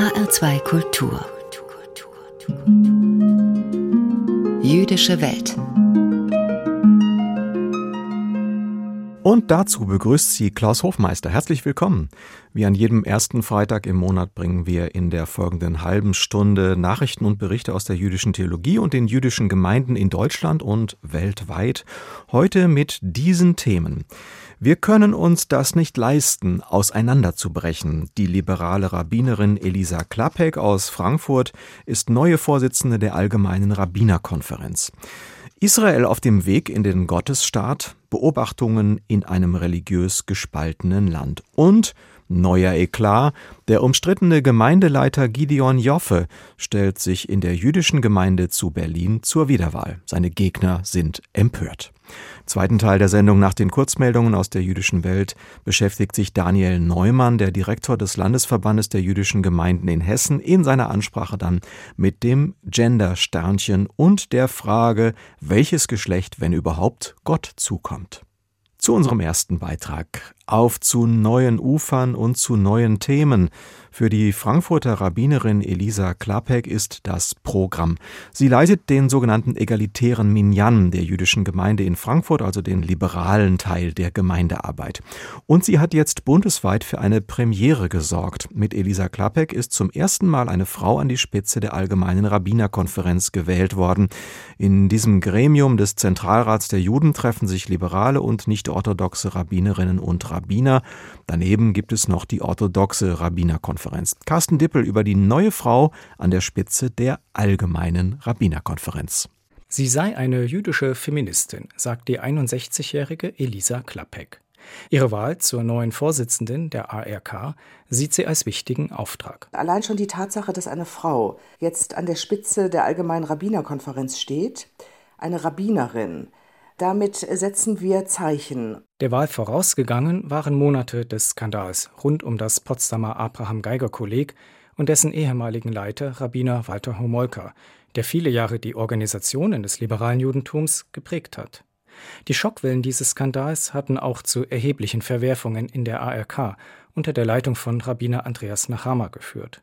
HR2 Kultur. Jüdische Welt. Und dazu begrüßt sie Klaus Hofmeister. Herzlich willkommen. Wie an jedem ersten Freitag im Monat bringen wir in der folgenden halben Stunde Nachrichten und Berichte aus der jüdischen Theologie und den jüdischen Gemeinden in Deutschland und weltweit. Heute mit diesen Themen. Wir können uns das nicht leisten, auseinanderzubrechen. Die liberale Rabbinerin Elisa Klappek aus Frankfurt ist neue Vorsitzende der Allgemeinen Rabbinerkonferenz. Israel auf dem Weg in den Gottesstaat, Beobachtungen in einem religiös gespaltenen Land und neuer Eklat, der umstrittene Gemeindeleiter Gideon Joffe stellt sich in der jüdischen Gemeinde zu Berlin zur Wiederwahl. Seine Gegner sind empört. Zweiten Teil der Sendung nach den Kurzmeldungen aus der jüdischen Welt beschäftigt sich Daniel Neumann, der Direktor des Landesverbandes der jüdischen Gemeinden in Hessen, in seiner Ansprache dann mit dem Gender-Sternchen und der Frage, welches Geschlecht, wenn überhaupt, Gott zukommt. Zu unserem ersten Beitrag. Auf zu neuen Ufern und zu neuen Themen. Für die Frankfurter Rabbinerin Elisa Klapek ist das Programm. Sie leitet den sogenannten egalitären Minyan der jüdischen Gemeinde in Frankfurt, also den liberalen Teil der Gemeindearbeit. Und sie hat jetzt bundesweit für eine Premiere gesorgt. Mit Elisa Klapek ist zum ersten Mal eine Frau an die Spitze der Allgemeinen Rabbinerkonferenz gewählt worden. In diesem Gremium des Zentralrats der Juden treffen sich liberale und nicht orthodoxe Rabbinerinnen und Rabbiner. Daneben gibt es noch die orthodoxe Rabbinerkonferenz. Rabbinerkonferenz. Carsten Dippel über die neue Frau an der Spitze der Allgemeinen Rabbinerkonferenz. Sie sei eine jüdische Feministin, sagt die 61-jährige Elisa Klappek. Ihre Wahl zur neuen Vorsitzenden der ARK sieht sie als wichtigen Auftrag. Allein schon die Tatsache, dass eine Frau jetzt an der Spitze der Allgemeinen Rabbinerkonferenz steht, eine Rabbinerin, damit setzen wir Zeichen. Der Wahl vorausgegangen waren Monate des Skandals rund um das Potsdamer Abraham Geiger Kolleg und dessen ehemaligen Leiter Rabbiner Walter Homolka, der viele Jahre die Organisationen des liberalen Judentums geprägt hat. Die Schockwellen dieses Skandals hatten auch zu erheblichen Verwerfungen in der ARK unter der Leitung von Rabbiner Andreas Nachama geführt.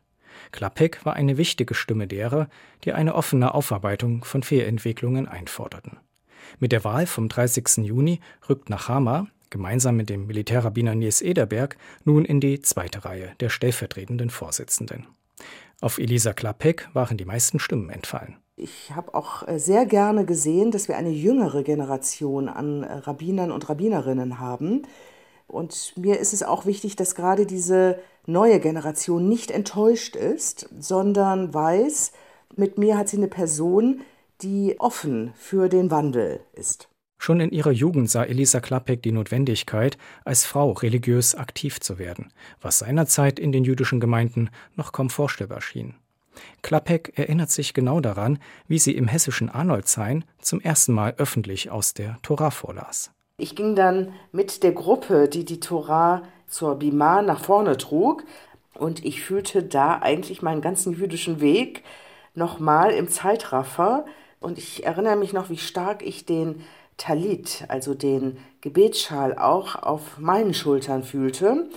Klapek war eine wichtige Stimme derer, die eine offene Aufarbeitung von Fehlentwicklungen einforderten. Mit der Wahl vom 30. Juni rückt Nachama, gemeinsam mit dem Militärrabbiner Nils Ederberg, nun in die zweite Reihe der stellvertretenden Vorsitzenden. Auf Elisa Klapek waren die meisten Stimmen entfallen. Ich habe auch äh, sehr gerne gesehen, dass wir eine jüngere Generation an äh, Rabbinern und Rabbinerinnen haben. Und mir ist es auch wichtig, dass gerade diese neue Generation nicht enttäuscht ist, sondern weiß, mit mir hat sie eine Person, die offen für den Wandel ist. Schon in ihrer Jugend sah Elisa Klappek die Notwendigkeit, als Frau religiös aktiv zu werden, was seinerzeit in den jüdischen Gemeinden noch kaum vorstellbar schien. Klappek erinnert sich genau daran, wie sie im hessischen Arnoldshain zum ersten Mal öffentlich aus der Tora vorlas. Ich ging dann mit der Gruppe, die die Tora zur Bima nach vorne trug, und ich fühlte da eigentlich meinen ganzen jüdischen Weg nochmal im Zeitraffer und ich erinnere mich noch, wie stark ich den Talit, also den Gebetsschal, auch auf meinen Schultern fühlte.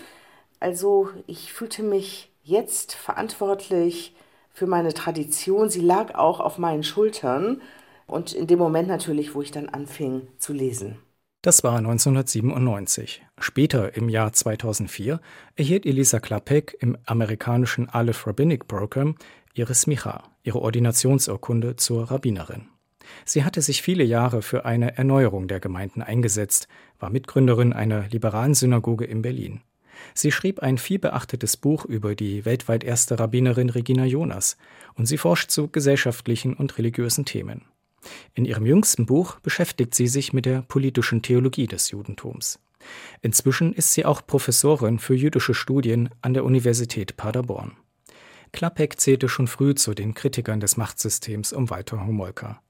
Also ich fühlte mich jetzt verantwortlich für meine Tradition. Sie lag auch auf meinen Schultern und in dem Moment natürlich, wo ich dann anfing zu lesen. Das war 1997. Später, im Jahr 2004, erhielt Elisa Klapek im amerikanischen Aleph Rabbinic Program ihre Smicha, ihre Ordinationsurkunde zur Rabbinerin. Sie hatte sich viele Jahre für eine Erneuerung der Gemeinden eingesetzt, war Mitgründerin einer liberalen Synagoge in Berlin. Sie schrieb ein vielbeachtetes Buch über die weltweit erste Rabbinerin Regina Jonas und sie forscht zu gesellschaftlichen und religiösen Themen. In ihrem jüngsten Buch beschäftigt sie sich mit der politischen Theologie des Judentums. Inzwischen ist sie auch Professorin für jüdische Studien an der Universität Paderborn. Klapek zählte schon früh zu den Kritikern des Machtsystems um Walter Homolka.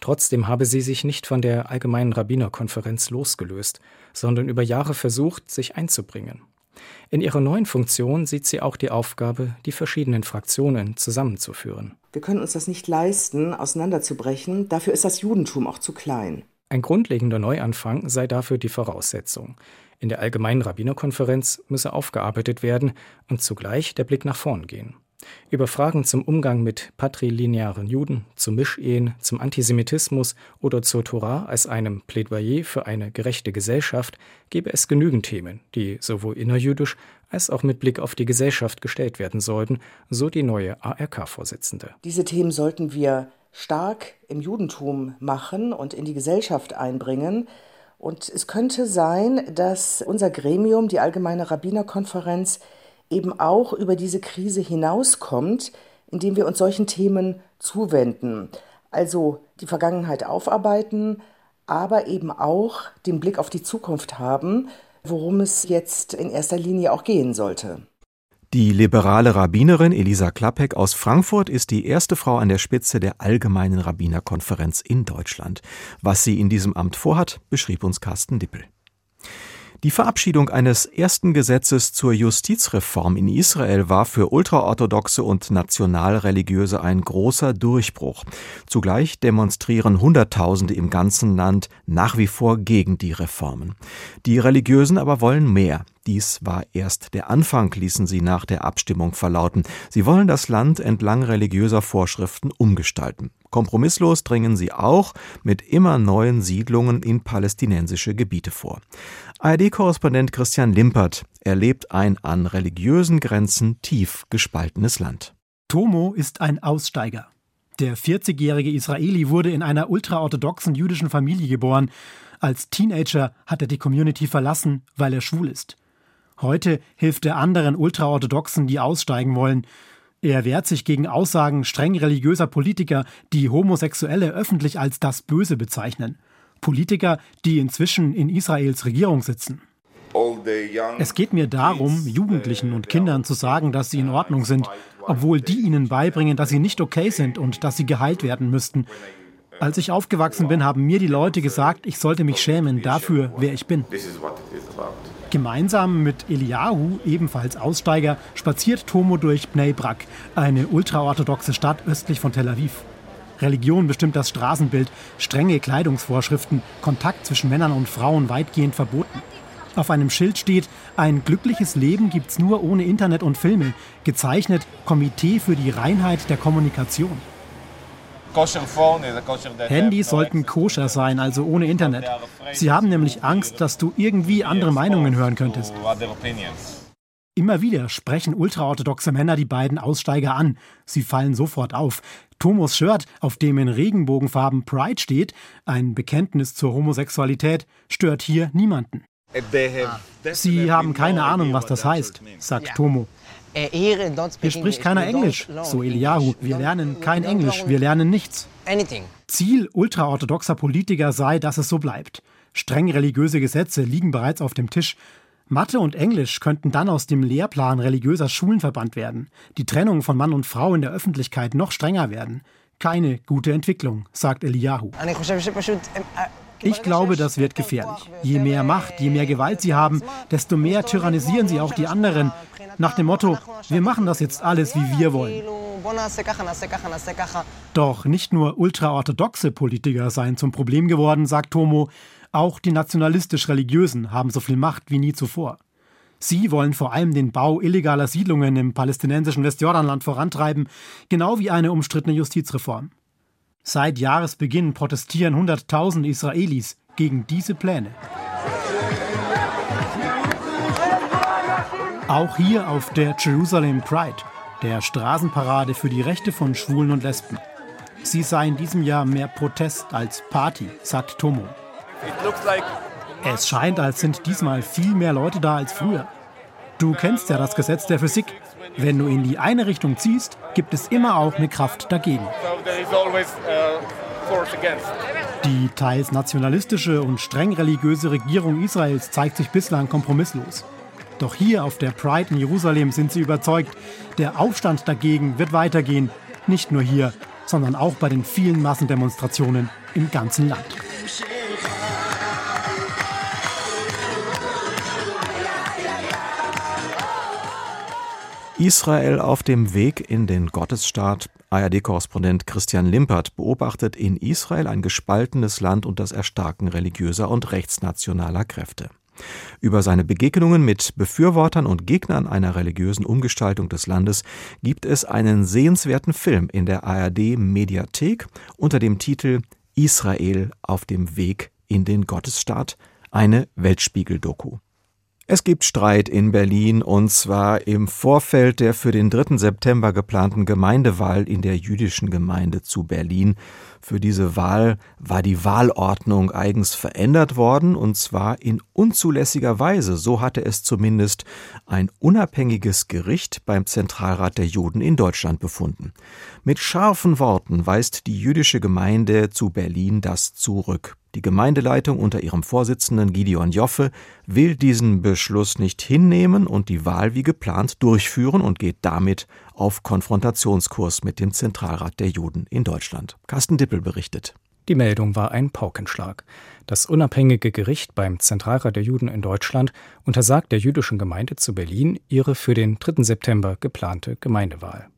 Trotzdem habe sie sich nicht von der Allgemeinen Rabbinerkonferenz losgelöst, sondern über Jahre versucht, sich einzubringen. In ihrer neuen Funktion sieht sie auch die Aufgabe, die verschiedenen Fraktionen zusammenzuführen. Wir können uns das nicht leisten, auseinanderzubrechen. Dafür ist das Judentum auch zu klein. Ein grundlegender Neuanfang sei dafür die Voraussetzung. In der Allgemeinen Rabbinerkonferenz müsse aufgearbeitet werden und zugleich der Blick nach vorn gehen. Über Fragen zum Umgang mit patrilinearen Juden, zu Mischehen, zum Antisemitismus oder zur Torah als einem Plädoyer für eine gerechte Gesellschaft gebe es genügend Themen, die sowohl innerjüdisch als auch mit Blick auf die Gesellschaft gestellt werden sollten, so die neue ARK-Vorsitzende. Diese Themen sollten wir stark im Judentum machen und in die Gesellschaft einbringen. Und es könnte sein, dass unser Gremium, die Allgemeine Rabbinerkonferenz, eben auch über diese Krise hinauskommt, indem wir uns solchen Themen zuwenden. Also die Vergangenheit aufarbeiten, aber eben auch den Blick auf die Zukunft haben, worum es jetzt in erster Linie auch gehen sollte. Die liberale Rabbinerin Elisa Klappek aus Frankfurt ist die erste Frau an der Spitze der Allgemeinen Rabbinerkonferenz in Deutschland. Was sie in diesem Amt vorhat, beschrieb uns Carsten Dippel. Die Verabschiedung eines ersten Gesetzes zur Justizreform in Israel war für ultraorthodoxe und nationalreligiöse ein großer Durchbruch. Zugleich demonstrieren Hunderttausende im ganzen Land nach wie vor gegen die Reformen. Die Religiösen aber wollen mehr. Dies war erst der Anfang, ließen sie nach der Abstimmung verlauten. Sie wollen das Land entlang religiöser Vorschriften umgestalten. Kompromisslos dringen sie auch mit immer neuen Siedlungen in palästinensische Gebiete vor. ARD-Korrespondent Christian Limpert erlebt ein an religiösen Grenzen tief gespaltenes Land. Tomo ist ein Aussteiger. Der 40-jährige Israeli wurde in einer ultraorthodoxen jüdischen Familie geboren. Als Teenager hat er die Community verlassen, weil er schwul ist. Heute hilft er anderen Ultraorthodoxen, die aussteigen wollen. Er wehrt sich gegen Aussagen streng religiöser Politiker, die Homosexuelle öffentlich als das Böse bezeichnen. Politiker, die inzwischen in Israels Regierung sitzen. Es geht mir darum, Jugendlichen und Kindern zu sagen, dass sie in Ordnung sind, obwohl die ihnen beibringen, dass sie nicht okay sind und dass sie geheilt werden müssten. Als ich aufgewachsen bin, haben mir die Leute gesagt, ich sollte mich schämen dafür, wer ich bin. Gemeinsam mit Eliahu, ebenfalls Aussteiger, spaziert Tomo durch Bnei Brak, eine ultraorthodoxe Stadt östlich von Tel Aviv. Religion bestimmt das Straßenbild, strenge Kleidungsvorschriften, Kontakt zwischen Männern und Frauen weitgehend verboten. Auf einem Schild steht, ein glückliches Leben gibt's nur ohne Internet und Filme, gezeichnet Komitee für die Reinheit der Kommunikation. Handys sollten koscher sein, also ohne Internet. Sie haben nämlich Angst, dass du irgendwie andere Meinungen hören könntest. Immer wieder sprechen ultraorthodoxe Männer die beiden Aussteiger an. Sie fallen sofort auf. Tomos Shirt, auf dem in Regenbogenfarben Pride steht, ein Bekenntnis zur Homosexualität, stört hier niemanden. Sie haben keine Ahnung, was das heißt, sagt Tomo. Äh, Hier spricht keiner Englisch, so Eliyahu. Wir lernen kein Englisch, wir lernen nichts. Ziel ultraorthodoxer Politiker sei, dass es so bleibt. Streng religiöse Gesetze liegen bereits auf dem Tisch. Mathe und Englisch könnten dann aus dem Lehrplan religiöser Schulen verbannt werden, die Trennung von Mann und Frau in der Öffentlichkeit noch strenger werden. Keine gute Entwicklung, sagt Eliyahu. Ich glaube, das wird gefährlich. Je mehr Macht, je mehr Gewalt sie haben, desto mehr tyrannisieren sie auch die anderen. Nach dem Motto, wir machen das jetzt alles, wie wir wollen. Doch nicht nur ultraorthodoxe Politiker seien zum Problem geworden, sagt Tomo, auch die nationalistisch-religiösen haben so viel Macht wie nie zuvor. Sie wollen vor allem den Bau illegaler Siedlungen im palästinensischen Westjordanland vorantreiben, genau wie eine umstrittene Justizreform. Seit Jahresbeginn protestieren Hunderttausende Israelis gegen diese Pläne. Auch hier auf der Jerusalem Pride, der Straßenparade für die Rechte von Schwulen und Lesben. Sie sei in diesem Jahr mehr Protest als Party, sagt Tomo. Es scheint, als sind diesmal viel mehr Leute da als früher. Du kennst ja das Gesetz der Physik. Wenn du in die eine Richtung ziehst, gibt es immer auch eine Kraft dagegen. Die teils nationalistische und streng religiöse Regierung Israels zeigt sich bislang kompromisslos. Doch hier auf der Pride in Jerusalem sind sie überzeugt, der Aufstand dagegen wird weitergehen, nicht nur hier, sondern auch bei den vielen Massendemonstrationen im ganzen Land. Israel auf dem Weg in den Gottesstaat. ARD-Korrespondent Christian Limpert beobachtet in Israel ein gespaltenes Land und das Erstarken religiöser und rechtsnationaler Kräfte. Über seine Begegnungen mit Befürwortern und Gegnern einer religiösen Umgestaltung des Landes gibt es einen sehenswerten Film in der ARD Mediathek unter dem Titel Israel auf dem Weg in den Gottesstaat, eine Weltspiegel-Doku. Es gibt Streit in Berlin und zwar im Vorfeld der für den 3. September geplanten Gemeindewahl in der jüdischen Gemeinde zu Berlin. Für diese Wahl war die Wahlordnung eigens verändert worden und zwar in unzulässiger Weise. So hatte es zumindest ein unabhängiges Gericht beim Zentralrat der Juden in Deutschland befunden. Mit scharfen Worten weist die jüdische Gemeinde zu Berlin das zurück. Die Gemeindeleitung unter ihrem Vorsitzenden Gideon Joffe will diesen Beschluss nicht hinnehmen und die Wahl wie geplant durchführen und geht damit auf Konfrontationskurs mit dem Zentralrat der Juden in Deutschland. Carsten Dippel berichtet. Die Meldung war ein Paukenschlag. Das unabhängige Gericht beim Zentralrat der Juden in Deutschland untersagt der jüdischen Gemeinde zu Berlin ihre für den 3. September geplante Gemeindewahl.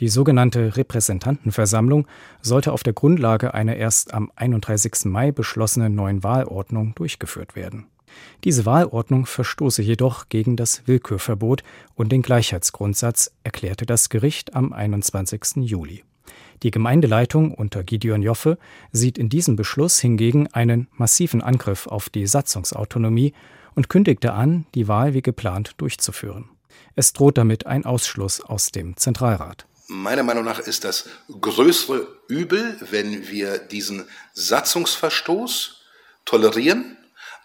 Die sogenannte Repräsentantenversammlung sollte auf der Grundlage einer erst am 31. Mai beschlossenen neuen Wahlordnung durchgeführt werden. Diese Wahlordnung verstoße jedoch gegen das Willkürverbot und den Gleichheitsgrundsatz, erklärte das Gericht am 21. Juli. Die Gemeindeleitung unter Gideon Joffe sieht in diesem Beschluss hingegen einen massiven Angriff auf die Satzungsautonomie und kündigte an, die Wahl wie geplant durchzuführen. Es droht damit ein Ausschluss aus dem Zentralrat. Meiner Meinung nach ist das größere Übel, wenn wir diesen Satzungsverstoß tolerieren,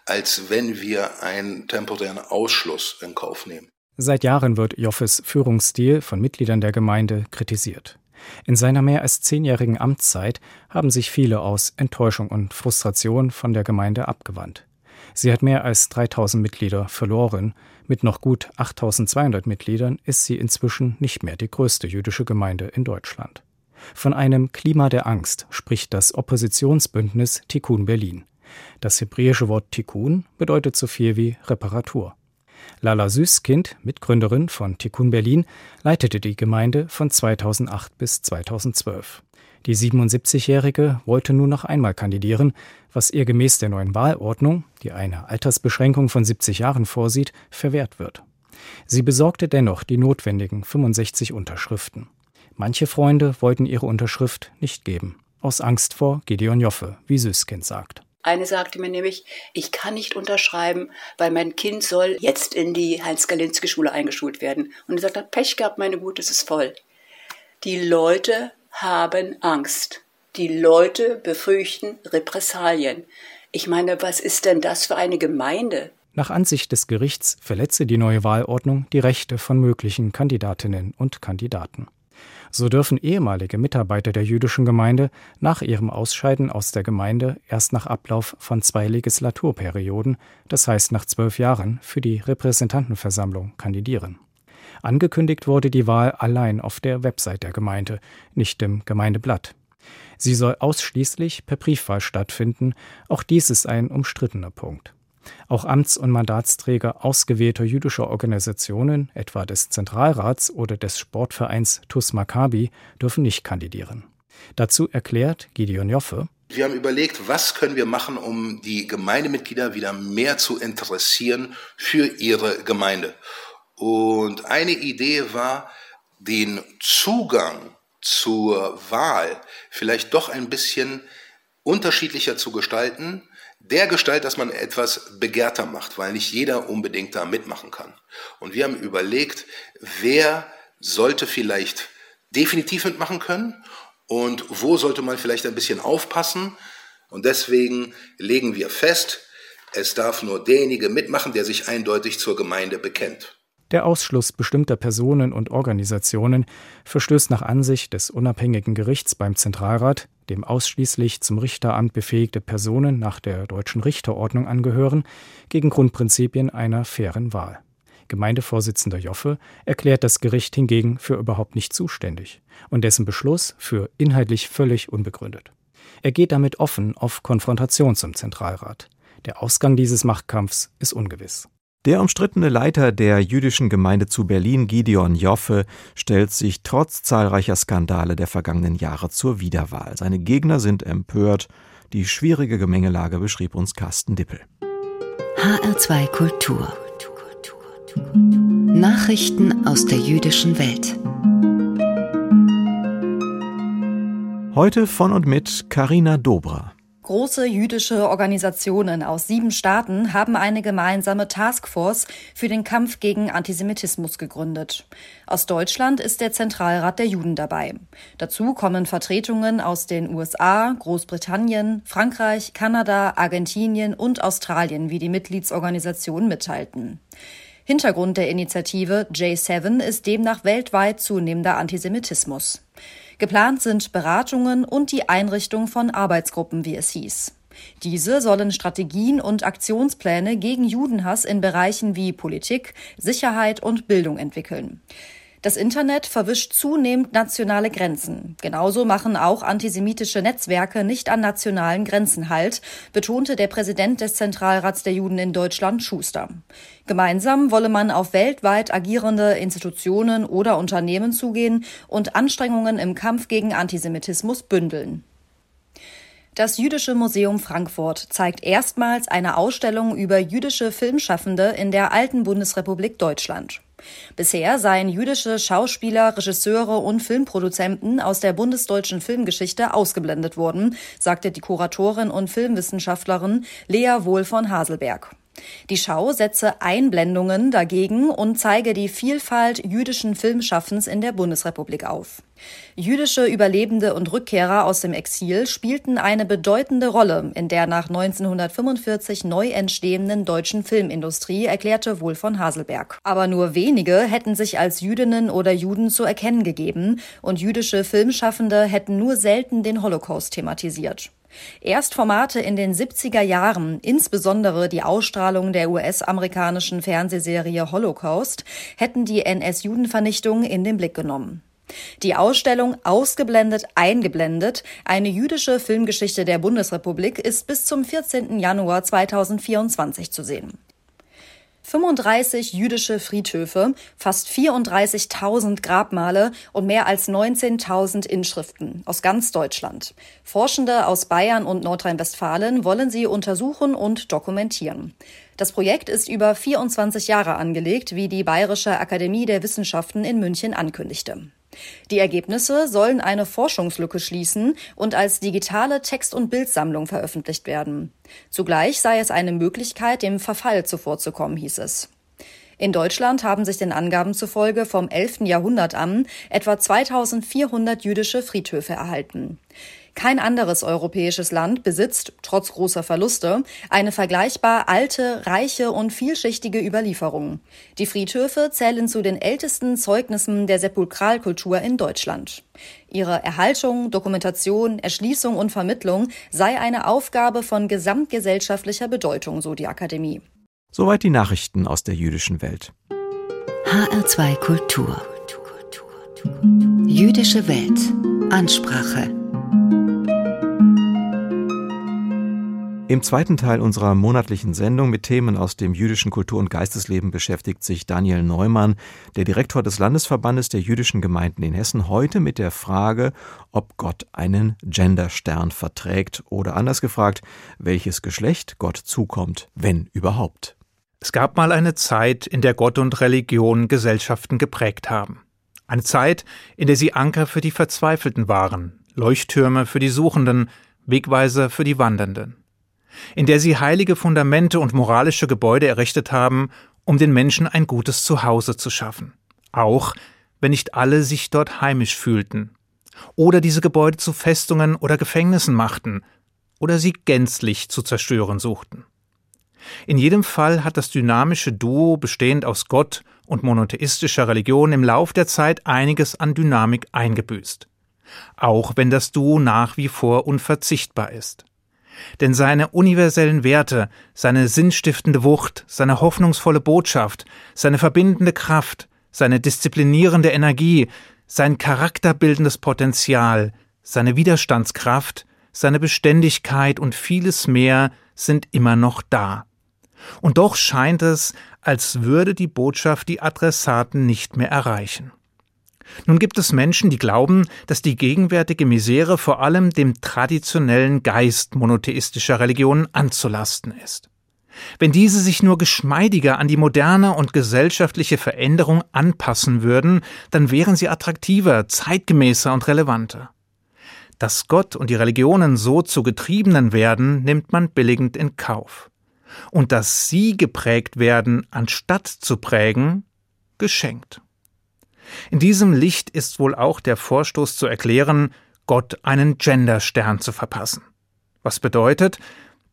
als wenn wir einen temporären Ausschluss in Kauf nehmen. Seit Jahren wird Joffes Führungsstil von Mitgliedern der Gemeinde kritisiert. In seiner mehr als zehnjährigen Amtszeit haben sich viele aus Enttäuschung und Frustration von der Gemeinde abgewandt. Sie hat mehr als 3000 Mitglieder verloren. Mit noch gut 8200 Mitgliedern ist sie inzwischen nicht mehr die größte jüdische Gemeinde in Deutschland. Von einem Klima der Angst spricht das Oppositionsbündnis Tikkun Berlin. Das hebräische Wort Tikkun bedeutet so viel wie Reparatur. Lala Süßkind, Mitgründerin von Tikkun Berlin, leitete die Gemeinde von 2008 bis 2012. Die 77-Jährige wollte nun noch einmal kandidieren, was ihr gemäß der neuen Wahlordnung, die eine Altersbeschränkung von 70 Jahren vorsieht, verwehrt wird. Sie besorgte dennoch die notwendigen 65 Unterschriften. Manche Freunde wollten ihre Unterschrift nicht geben, aus Angst vor Gideon Joffe, wie Süßkind sagt. Eine sagte mir nämlich, ich kann nicht unterschreiben, weil mein Kind soll jetzt in die Heinz-Galinski-Schule eingeschult werden. Und er sagt, Pech gehabt, meine Gut, es ist voll. Die Leute haben Angst. Die Leute befürchten Repressalien. Ich meine, was ist denn das für eine Gemeinde? Nach Ansicht des Gerichts verletze die neue Wahlordnung die Rechte von möglichen Kandidatinnen und Kandidaten. So dürfen ehemalige Mitarbeiter der jüdischen Gemeinde nach ihrem Ausscheiden aus der Gemeinde erst nach Ablauf von zwei Legislaturperioden, das heißt nach zwölf Jahren, für die Repräsentantenversammlung kandidieren. Angekündigt wurde die Wahl allein auf der Website der Gemeinde, nicht im Gemeindeblatt. Sie soll ausschließlich per Briefwahl stattfinden, auch dies ist ein umstrittener Punkt. Auch Amts- und Mandatsträger ausgewählter jüdischer Organisationen, etwa des Zentralrats oder des Sportvereins TUS Maccabi, dürfen nicht kandidieren. Dazu erklärt Gideon Joffe, wir haben überlegt, was können wir machen, um die Gemeindemitglieder wieder mehr zu interessieren für ihre Gemeinde. Und eine Idee war, den Zugang zur Wahl vielleicht doch ein bisschen unterschiedlicher zu gestalten, der Gestalt, dass man etwas begehrter macht, weil nicht jeder unbedingt da mitmachen kann. Und wir haben überlegt, wer sollte vielleicht definitiv mitmachen können und wo sollte man vielleicht ein bisschen aufpassen. Und deswegen legen wir fest, es darf nur derjenige mitmachen, der sich eindeutig zur Gemeinde bekennt. Der Ausschluss bestimmter Personen und Organisationen verstößt nach Ansicht des unabhängigen Gerichts beim Zentralrat, dem ausschließlich zum Richteramt befähigte Personen nach der deutschen Richterordnung angehören, gegen Grundprinzipien einer fairen Wahl. Gemeindevorsitzender Joffe erklärt das Gericht hingegen für überhaupt nicht zuständig und dessen Beschluss für inhaltlich völlig unbegründet. Er geht damit offen auf Konfrontation zum Zentralrat. Der Ausgang dieses Machtkampfs ist ungewiss. Der umstrittene Leiter der jüdischen Gemeinde zu Berlin, Gideon Joffe, stellt sich trotz zahlreicher Skandale der vergangenen Jahre zur Wiederwahl. Seine Gegner sind empört. Die schwierige Gemengelage beschrieb uns Carsten Dippel. HR2 Kultur. Nachrichten aus der jüdischen Welt. Heute von und mit Karina Dobra. Große jüdische Organisationen aus sieben Staaten haben eine gemeinsame Taskforce für den Kampf gegen Antisemitismus gegründet. Aus Deutschland ist der Zentralrat der Juden dabei. Dazu kommen Vertretungen aus den USA, Großbritannien, Frankreich, Kanada, Argentinien und Australien, wie die Mitgliedsorganisationen mitteilten. Hintergrund der Initiative J7 ist demnach weltweit zunehmender Antisemitismus. Geplant sind Beratungen und die Einrichtung von Arbeitsgruppen, wie es hieß. Diese sollen Strategien und Aktionspläne gegen Judenhass in Bereichen wie Politik, Sicherheit und Bildung entwickeln. Das Internet verwischt zunehmend nationale Grenzen. Genauso machen auch antisemitische Netzwerke nicht an nationalen Grenzen Halt, betonte der Präsident des Zentralrats der Juden in Deutschland, Schuster. Gemeinsam wolle man auf weltweit agierende Institutionen oder Unternehmen zugehen und Anstrengungen im Kampf gegen Antisemitismus bündeln. Das Jüdische Museum Frankfurt zeigt erstmals eine Ausstellung über jüdische Filmschaffende in der alten Bundesrepublik Deutschland. Bisher seien jüdische Schauspieler, Regisseure und Filmproduzenten aus der bundesdeutschen Filmgeschichte ausgeblendet worden, sagte die Kuratorin und Filmwissenschaftlerin Lea Wohl von Haselberg. Die Schau setze Einblendungen dagegen und zeige die Vielfalt jüdischen Filmschaffens in der Bundesrepublik auf. Jüdische Überlebende und Rückkehrer aus dem Exil spielten eine bedeutende Rolle in der nach 1945 neu entstehenden deutschen Filmindustrie, erklärte Wohl von Haselberg. Aber nur wenige hätten sich als Jüdinnen oder Juden zu erkennen gegeben und jüdische Filmschaffende hätten nur selten den Holocaust thematisiert. Erst Formate in den 70er Jahren, insbesondere die Ausstrahlung der US-amerikanischen Fernsehserie Holocaust, hätten die NS-Judenvernichtung in den Blick genommen. Die Ausstellung Ausgeblendet, eingeblendet, eine jüdische Filmgeschichte der Bundesrepublik ist bis zum 14. Januar 2024 zu sehen. 35 jüdische Friedhöfe, fast 34.000 Grabmale und mehr als 19.000 Inschriften aus ganz Deutschland. Forschende aus Bayern und Nordrhein-Westfalen wollen sie untersuchen und dokumentieren. Das Projekt ist über 24 Jahre angelegt, wie die Bayerische Akademie der Wissenschaften in München ankündigte. Die Ergebnisse sollen eine Forschungslücke schließen und als digitale Text- und Bildsammlung veröffentlicht werden. Zugleich sei es eine Möglichkeit, dem Verfall zuvorzukommen, hieß es. In Deutschland haben sich den Angaben zufolge vom 11. Jahrhundert an etwa 2400 jüdische Friedhöfe erhalten. Kein anderes europäisches Land besitzt, trotz großer Verluste, eine vergleichbar alte, reiche und vielschichtige Überlieferung. Die Friedhöfe zählen zu den ältesten Zeugnissen der Sepulkralkultur in Deutschland. Ihre Erhaltung, Dokumentation, Erschließung und Vermittlung sei eine Aufgabe von gesamtgesellschaftlicher Bedeutung, so die Akademie. Soweit die Nachrichten aus der jüdischen Welt. HR2 Kultur. Jüdische Welt. Ansprache. Im zweiten Teil unserer monatlichen Sendung mit Themen aus dem jüdischen Kultur- und Geistesleben beschäftigt sich Daniel Neumann, der Direktor des Landesverbandes der jüdischen Gemeinden in Hessen, heute mit der Frage, ob Gott einen Genderstern verträgt oder anders gefragt, welches Geschlecht Gott zukommt, wenn überhaupt. Es gab mal eine Zeit, in der Gott und Religion Gesellschaften geprägt haben. Eine Zeit, in der sie Anker für die Verzweifelten waren, Leuchttürme für die Suchenden, Wegweiser für die Wandernden in der sie heilige Fundamente und moralische Gebäude errichtet haben, um den Menschen ein gutes Zuhause zu schaffen. Auch wenn nicht alle sich dort heimisch fühlten. Oder diese Gebäude zu Festungen oder Gefängnissen machten. Oder sie gänzlich zu zerstören suchten. In jedem Fall hat das dynamische Duo bestehend aus Gott und monotheistischer Religion im Lauf der Zeit einiges an Dynamik eingebüßt. Auch wenn das Duo nach wie vor unverzichtbar ist. Denn seine universellen Werte, seine sinnstiftende Wucht, seine hoffnungsvolle Botschaft, seine verbindende Kraft, seine disziplinierende Energie, sein charakterbildendes Potenzial, seine Widerstandskraft, seine Beständigkeit und vieles mehr sind immer noch da. Und doch scheint es, als würde die Botschaft die Adressaten nicht mehr erreichen. Nun gibt es Menschen, die glauben, dass die gegenwärtige Misere vor allem dem traditionellen Geist monotheistischer Religionen anzulasten ist. Wenn diese sich nur geschmeidiger an die moderne und gesellschaftliche Veränderung anpassen würden, dann wären sie attraktiver, zeitgemäßer und relevanter. Dass Gott und die Religionen so zu Getriebenen werden, nimmt man billigend in Kauf. Und dass sie geprägt werden, anstatt zu prägen, geschenkt. In diesem Licht ist wohl auch der Vorstoß zu erklären, Gott einen Genderstern zu verpassen. Was bedeutet,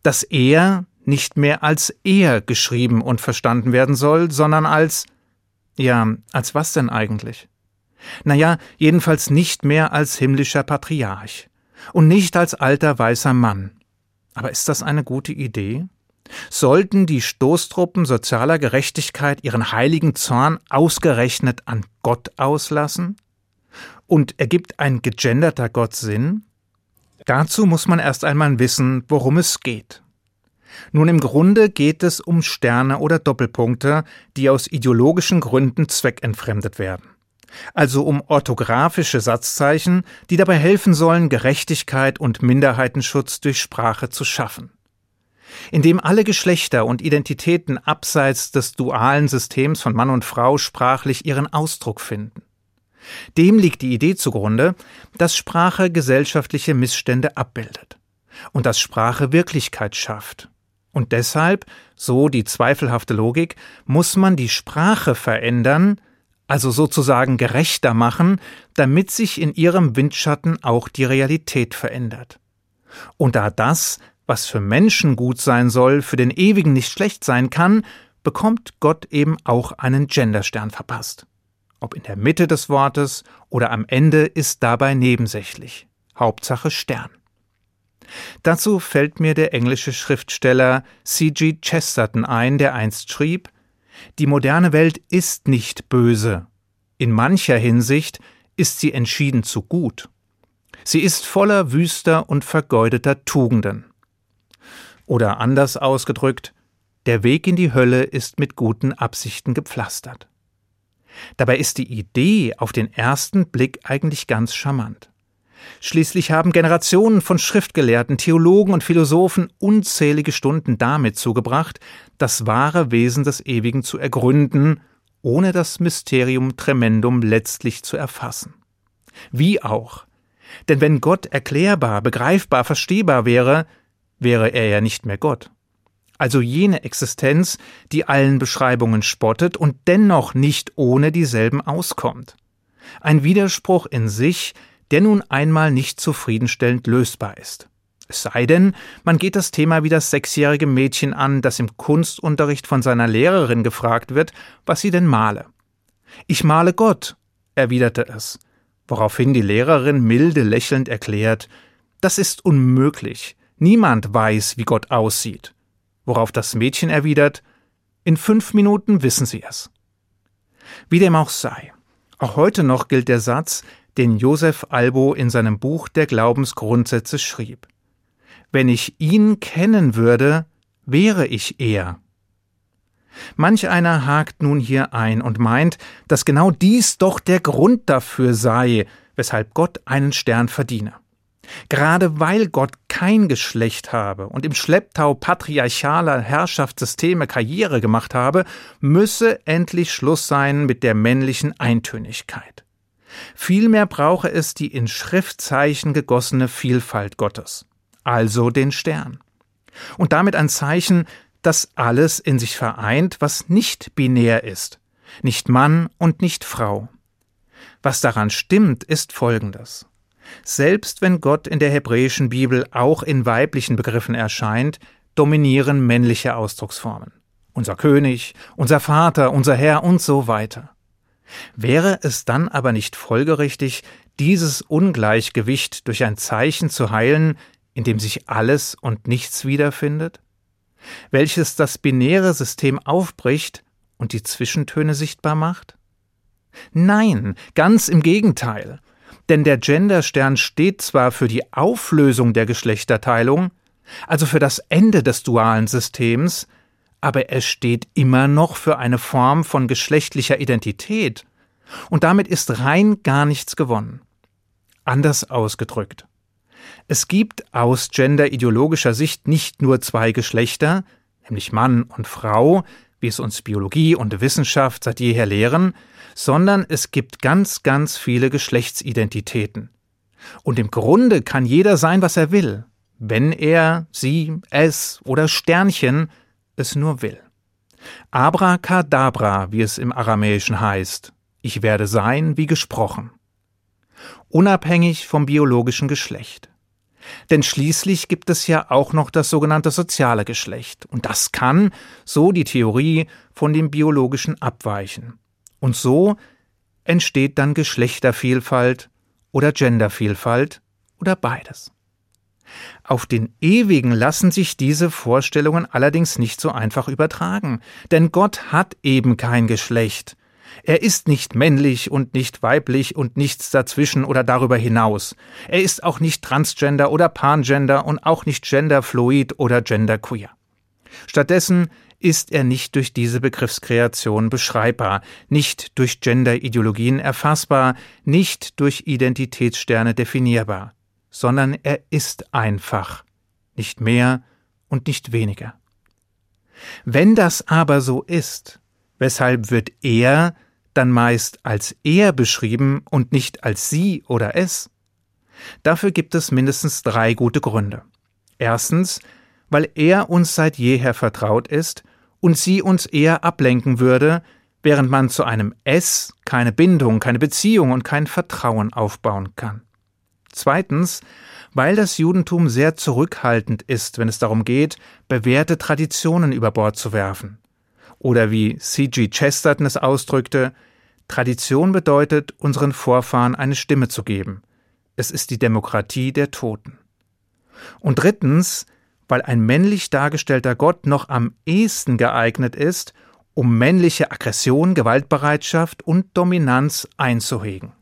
dass er nicht mehr als er geschrieben und verstanden werden soll, sondern als ja, als was denn eigentlich? Naja, jedenfalls nicht mehr als himmlischer Patriarch und nicht als alter weißer Mann. Aber ist das eine gute Idee? Sollten die Stoßtruppen sozialer Gerechtigkeit ihren heiligen Zorn ausgerechnet an Gott auslassen? Und ergibt ein gegenderter Gott Sinn? Dazu muss man erst einmal wissen, worum es geht. Nun im Grunde geht es um Sterne oder Doppelpunkte, die aus ideologischen Gründen zweckentfremdet werden. Also um orthografische Satzzeichen, die dabei helfen sollen, Gerechtigkeit und Minderheitenschutz durch Sprache zu schaffen. Indem alle Geschlechter und Identitäten abseits des dualen Systems von Mann und Frau sprachlich ihren Ausdruck finden. Dem liegt die Idee zugrunde, dass Sprache gesellschaftliche Missstände abbildet und dass Sprache Wirklichkeit schafft und deshalb, so die zweifelhafte Logik, muss man die Sprache verändern, also sozusagen gerechter machen, damit sich in ihrem Windschatten auch die Realität verändert. Und da das, was für Menschen gut sein soll, für den Ewigen nicht schlecht sein kann, bekommt Gott eben auch einen Genderstern verpasst. Ob in der Mitte des Wortes oder am Ende ist dabei nebensächlich. Hauptsache Stern. Dazu fällt mir der englische Schriftsteller C.G. Chesterton ein, der einst schrieb Die moderne Welt ist nicht böse. In mancher Hinsicht ist sie entschieden zu gut. Sie ist voller wüster und vergeudeter Tugenden. Oder anders ausgedrückt, der Weg in die Hölle ist mit guten Absichten gepflastert. Dabei ist die Idee auf den ersten Blick eigentlich ganz charmant. Schließlich haben Generationen von Schriftgelehrten, Theologen und Philosophen unzählige Stunden damit zugebracht, das wahre Wesen des Ewigen zu ergründen, ohne das Mysterium Tremendum letztlich zu erfassen. Wie auch. Denn wenn Gott erklärbar, begreifbar, verstehbar wäre, wäre er ja nicht mehr Gott. Also jene Existenz, die allen Beschreibungen spottet und dennoch nicht ohne dieselben auskommt. Ein Widerspruch in sich, der nun einmal nicht zufriedenstellend lösbar ist. Es sei denn, man geht das Thema wie das sechsjährige Mädchen an, das im Kunstunterricht von seiner Lehrerin gefragt wird, was sie denn male. Ich male Gott, erwiderte es, woraufhin die Lehrerin milde lächelnd erklärt, das ist unmöglich, niemand weiß, wie Gott aussieht. Worauf das Mädchen erwidert, in fünf Minuten wissen Sie es. Wie dem auch sei, auch heute noch gilt der Satz, den Josef Albo in seinem Buch der Glaubensgrundsätze schrieb. Wenn ich ihn kennen würde, wäre ich er. Manch einer hakt nun hier ein und meint, dass genau dies doch der Grund dafür sei, weshalb Gott einen Stern verdiene. Gerade weil Gott kein Geschlecht habe und im Schlepptau patriarchaler Herrschaftssysteme Karriere gemacht habe, müsse endlich Schluss sein mit der männlichen Eintönigkeit. Vielmehr brauche es die in Schriftzeichen gegossene Vielfalt Gottes, also den Stern. Und damit ein Zeichen, das alles in sich vereint, was nicht binär ist, nicht Mann und nicht Frau. Was daran stimmt, ist Folgendes. Selbst wenn Gott in der hebräischen Bibel auch in weiblichen Begriffen erscheint, dominieren männliche Ausdrucksformen. Unser König, unser Vater, unser Herr und so weiter. Wäre es dann aber nicht folgerichtig, dieses Ungleichgewicht durch ein Zeichen zu heilen, in dem sich alles und nichts wiederfindet? Welches das binäre System aufbricht und die Zwischentöne sichtbar macht? Nein, ganz im Gegenteil. Denn der Genderstern steht zwar für die Auflösung der Geschlechterteilung, also für das Ende des dualen Systems, aber er steht immer noch für eine Form von geschlechtlicher Identität, und damit ist rein gar nichts gewonnen. Anders ausgedrückt. Es gibt aus genderideologischer Sicht nicht nur zwei Geschlechter, nämlich Mann und Frau, wie es uns Biologie und Wissenschaft seit jeher lehren, sondern es gibt ganz, ganz viele Geschlechtsidentitäten. Und im Grunde kann jeder sein, was er will, wenn er, sie, es oder Sternchen es nur will. Abracadabra, wie es im Aramäischen heißt, ich werde sein wie gesprochen. Unabhängig vom biologischen Geschlecht. Denn schließlich gibt es ja auch noch das sogenannte soziale Geschlecht, und das kann, so die Theorie, von dem biologischen abweichen. Und so entsteht dann Geschlechtervielfalt oder Gendervielfalt oder beides. Auf den Ewigen lassen sich diese Vorstellungen allerdings nicht so einfach übertragen, denn Gott hat eben kein Geschlecht. Er ist nicht männlich und nicht weiblich und nichts dazwischen oder darüber hinaus. Er ist auch nicht transgender oder pangender und auch nicht genderfluid oder genderqueer. Stattdessen ist er nicht durch diese Begriffskreation beschreibbar, nicht durch Genderideologien erfassbar, nicht durch Identitätssterne definierbar, sondern er ist einfach, nicht mehr und nicht weniger. Wenn das aber so ist, weshalb wird er dann meist als er beschrieben und nicht als sie oder es? Dafür gibt es mindestens drei gute Gründe. Erstens, weil er uns seit jeher vertraut ist und sie uns eher ablenken würde, während man zu einem Es keine Bindung, keine Beziehung und kein Vertrauen aufbauen kann. Zweitens, weil das Judentum sehr zurückhaltend ist, wenn es darum geht, bewährte Traditionen über Bord zu werfen. Oder wie C.G. Chesterton es ausdrückte, Tradition bedeutet, unseren Vorfahren eine Stimme zu geben. Es ist die Demokratie der Toten. Und drittens, weil ein männlich dargestellter Gott noch am ehesten geeignet ist, um männliche Aggression, Gewaltbereitschaft und Dominanz einzuhegen.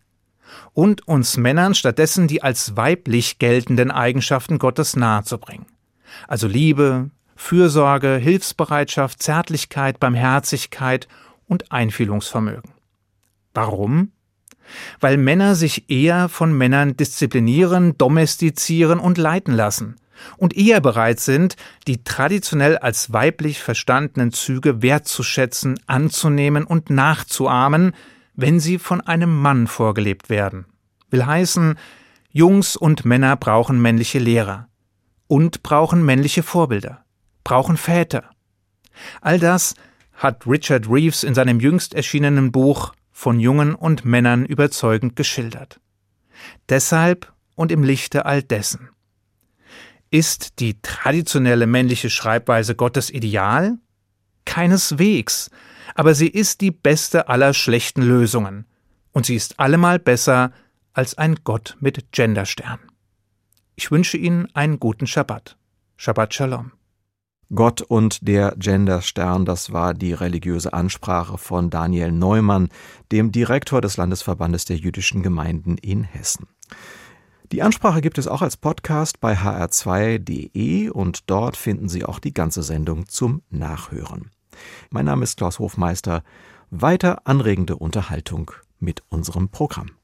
Und uns Männern stattdessen die als weiblich geltenden Eigenschaften Gottes nahezubringen. Also Liebe, Fürsorge, Hilfsbereitschaft, Zärtlichkeit, Barmherzigkeit und Einfühlungsvermögen. Warum? Weil Männer sich eher von Männern disziplinieren, domestizieren und leiten lassen – und eher bereit sind, die traditionell als weiblich verstandenen Züge wertzuschätzen, anzunehmen und nachzuahmen, wenn sie von einem Mann vorgelebt werden. Will heißen, Jungs und Männer brauchen männliche Lehrer und brauchen männliche Vorbilder, brauchen Väter. All das hat Richard Reeves in seinem jüngst erschienenen Buch von Jungen und Männern überzeugend geschildert. Deshalb und im Lichte all dessen ist die traditionelle männliche Schreibweise Gottes ideal? Keineswegs, aber sie ist die beste aller schlechten Lösungen. Und sie ist allemal besser als ein Gott mit Genderstern. Ich wünsche Ihnen einen guten Schabbat. Shabbat Shalom. Gott und der Genderstern, das war die religiöse Ansprache von Daniel Neumann, dem Direktor des Landesverbandes der jüdischen Gemeinden in Hessen. Die Ansprache gibt es auch als Podcast bei hr2.de und dort finden Sie auch die ganze Sendung zum Nachhören. Mein Name ist Klaus Hofmeister. Weiter anregende Unterhaltung mit unserem Programm.